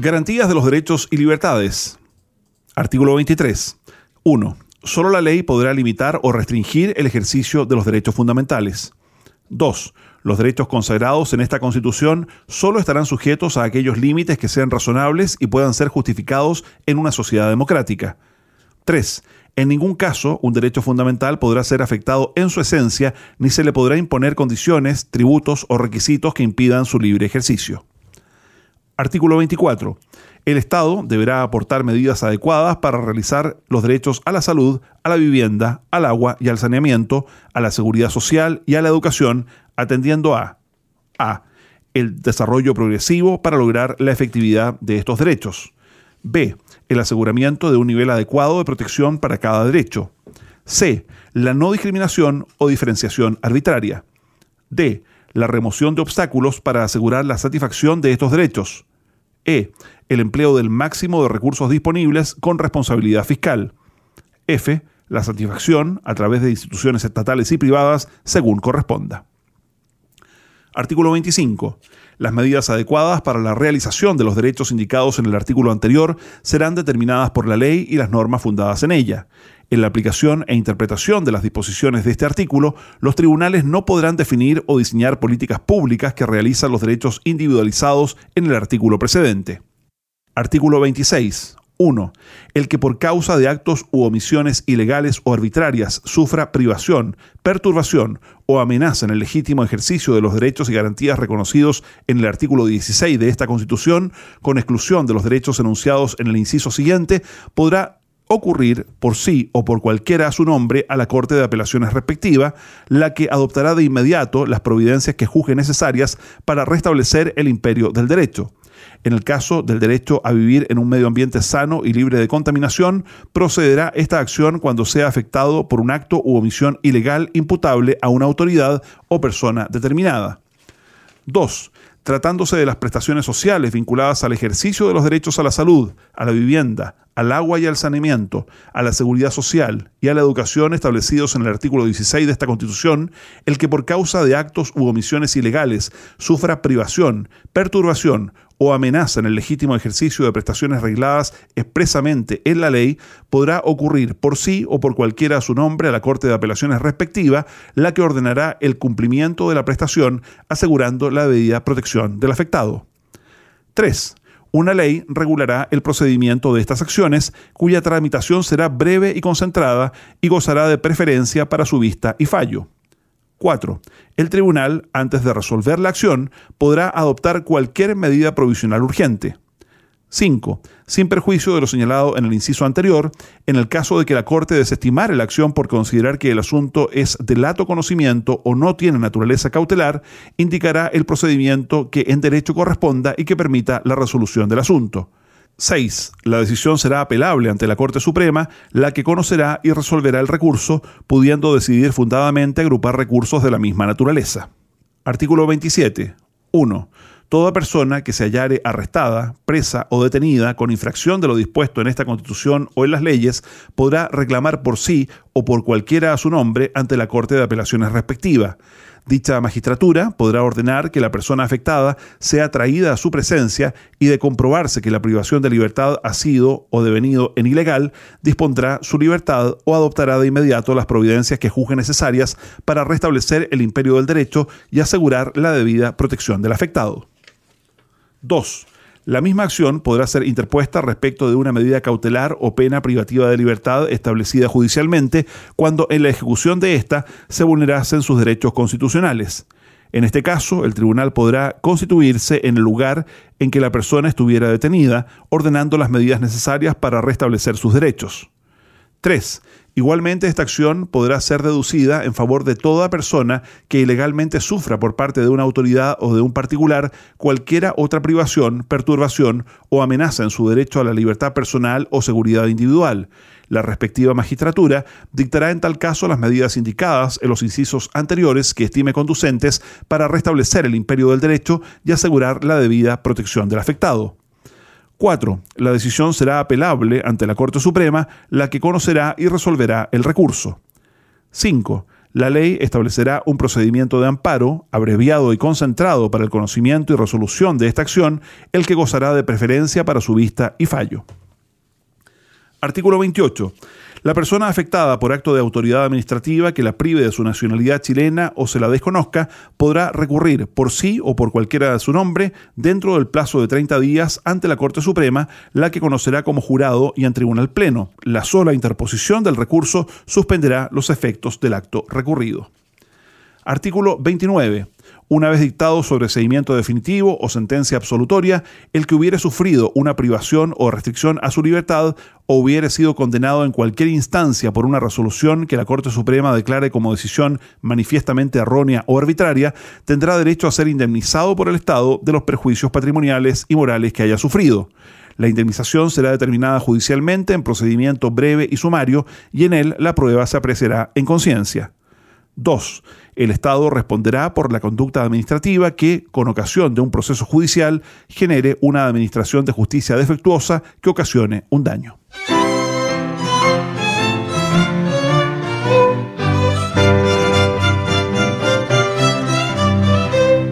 Garantías de los derechos y libertades. Artículo 23. 1. Solo la ley podrá limitar o restringir el ejercicio de los derechos fundamentales. 2. Los derechos consagrados en esta Constitución solo estarán sujetos a aquellos límites que sean razonables y puedan ser justificados en una sociedad democrática. 3. En ningún caso un derecho fundamental podrá ser afectado en su esencia ni se le podrá imponer condiciones, tributos o requisitos que impidan su libre ejercicio. Artículo 24. El Estado deberá aportar medidas adecuadas para realizar los derechos a la salud, a la vivienda, al agua y al saneamiento, a la seguridad social y a la educación, atendiendo a A. El desarrollo progresivo para lograr la efectividad de estos derechos. B. El aseguramiento de un nivel adecuado de protección para cada derecho. C. La no discriminación o diferenciación arbitraria. D. La remoción de obstáculos para asegurar la satisfacción de estos derechos. E. El empleo del máximo de recursos disponibles con responsabilidad fiscal. F. La satisfacción a través de instituciones estatales y privadas según corresponda. Artículo 25. Las medidas adecuadas para la realización de los derechos indicados en el artículo anterior serán determinadas por la ley y las normas fundadas en ella. En la aplicación e interpretación de las disposiciones de este artículo, los tribunales no podrán definir o diseñar políticas públicas que realizan los derechos individualizados en el artículo precedente. Artículo 26. 1. El que por causa de actos u omisiones ilegales o arbitrarias sufra privación, perturbación o amenaza en el legítimo ejercicio de los derechos y garantías reconocidos en el artículo 16 de esta Constitución, con exclusión de los derechos enunciados en el inciso siguiente, podrá ocurrir por sí o por cualquiera a su nombre a la Corte de Apelaciones respectiva, la que adoptará de inmediato las providencias que juzgue necesarias para restablecer el imperio del derecho. En el caso del derecho a vivir en un medio ambiente sano y libre de contaminación, procederá esta acción cuando sea afectado por un acto u omisión ilegal imputable a una autoridad o persona determinada. 2 tratándose de las prestaciones sociales vinculadas al ejercicio de los derechos a la salud, a la vivienda, al agua y al saneamiento, a la seguridad social y a la educación establecidos en el artículo 16 de esta Constitución, el que por causa de actos u omisiones ilegales sufra privación, perturbación o amenaza en el legítimo ejercicio de prestaciones regladas expresamente en la ley, podrá ocurrir por sí o por cualquiera a su nombre a la Corte de Apelaciones respectiva, la que ordenará el cumplimiento de la prestación, asegurando la debida protección del afectado. 3. Una ley regulará el procedimiento de estas acciones, cuya tramitación será breve y concentrada y gozará de preferencia para su vista y fallo. 4. El tribunal, antes de resolver la acción, podrá adoptar cualquier medida provisional urgente. 5. Sin perjuicio de lo señalado en el inciso anterior, en el caso de que la Corte desestimare la acción por considerar que el asunto es de lato conocimiento o no tiene naturaleza cautelar, indicará el procedimiento que en derecho corresponda y que permita la resolución del asunto. 6. La decisión será apelable ante la Corte Suprema, la que conocerá y resolverá el recurso, pudiendo decidir fundadamente agrupar recursos de la misma naturaleza. Artículo 27. 1. Toda persona que se hallare arrestada, presa o detenida con infracción de lo dispuesto en esta Constitución o en las leyes podrá reclamar por sí o por cualquiera a su nombre ante la Corte de Apelaciones respectiva Dicha magistratura podrá ordenar que la persona afectada sea traída a su presencia y de comprobarse que la privación de libertad ha sido o devenido en ilegal, dispondrá su libertad o adoptará de inmediato las providencias que juzgue necesarias para restablecer el imperio del derecho y asegurar la debida protección del afectado. 2. La misma acción podrá ser interpuesta respecto de una medida cautelar o pena privativa de libertad establecida judicialmente cuando en la ejecución de ésta se vulnerasen sus derechos constitucionales. En este caso, el tribunal podrá constituirse en el lugar en que la persona estuviera detenida, ordenando las medidas necesarias para restablecer sus derechos. 3. Igualmente, esta acción podrá ser deducida en favor de toda persona que ilegalmente sufra por parte de una autoridad o de un particular cualquiera otra privación, perturbación o amenaza en su derecho a la libertad personal o seguridad individual. La respectiva magistratura dictará en tal caso las medidas indicadas en los incisos anteriores que estime conducentes para restablecer el imperio del derecho y asegurar la debida protección del afectado. 4. La decisión será apelable ante la Corte Suprema, la que conocerá y resolverá el recurso. 5. La ley establecerá un procedimiento de amparo, abreviado y concentrado para el conocimiento y resolución de esta acción, el que gozará de preferencia para su vista y fallo. Artículo 28. La persona afectada por acto de autoridad administrativa que la prive de su nacionalidad chilena o se la desconozca podrá recurrir por sí o por cualquiera de su nombre dentro del plazo de 30 días ante la Corte Suprema, la que conocerá como jurado y en tribunal pleno. La sola interposición del recurso suspenderá los efectos del acto recurrido. Artículo 29 una vez dictado sobreseimiento definitivo o sentencia absolutoria, el que hubiere sufrido una privación o restricción a su libertad o hubiere sido condenado en cualquier instancia por una resolución que la Corte Suprema declare como decisión manifiestamente errónea o arbitraria, tendrá derecho a ser indemnizado por el Estado de los perjuicios patrimoniales y morales que haya sufrido. La indemnización será determinada judicialmente en procedimiento breve y sumario y en él la prueba se apreciará en conciencia. 2. El Estado responderá por la conducta administrativa que, con ocasión de un proceso judicial, genere una administración de justicia defectuosa que ocasione un daño.